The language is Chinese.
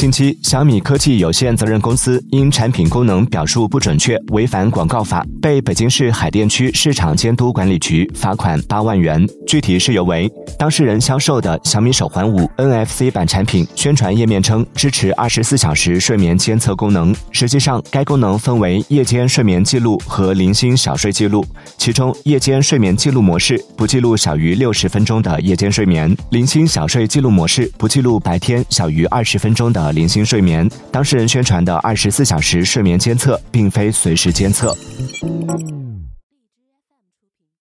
近期，小米科技有限责任公司因产品功能表述不准确，违反广告法，被北京市海淀区市场监督管理局罚款八万元。具体事由为，当事人销售的小米手环五 NFC 版产品宣传页面称支持二十四小时睡眠监测功能，实际上该功能分为夜间睡眠记录和零星小睡记录，其中夜间睡眠记录模式不记录小于六十分钟的夜间睡眠，零星小睡记录模式不记录白天小于二十分钟的。零星睡眠，当事人宣传的二十四小时睡眠监测，并非随时监测。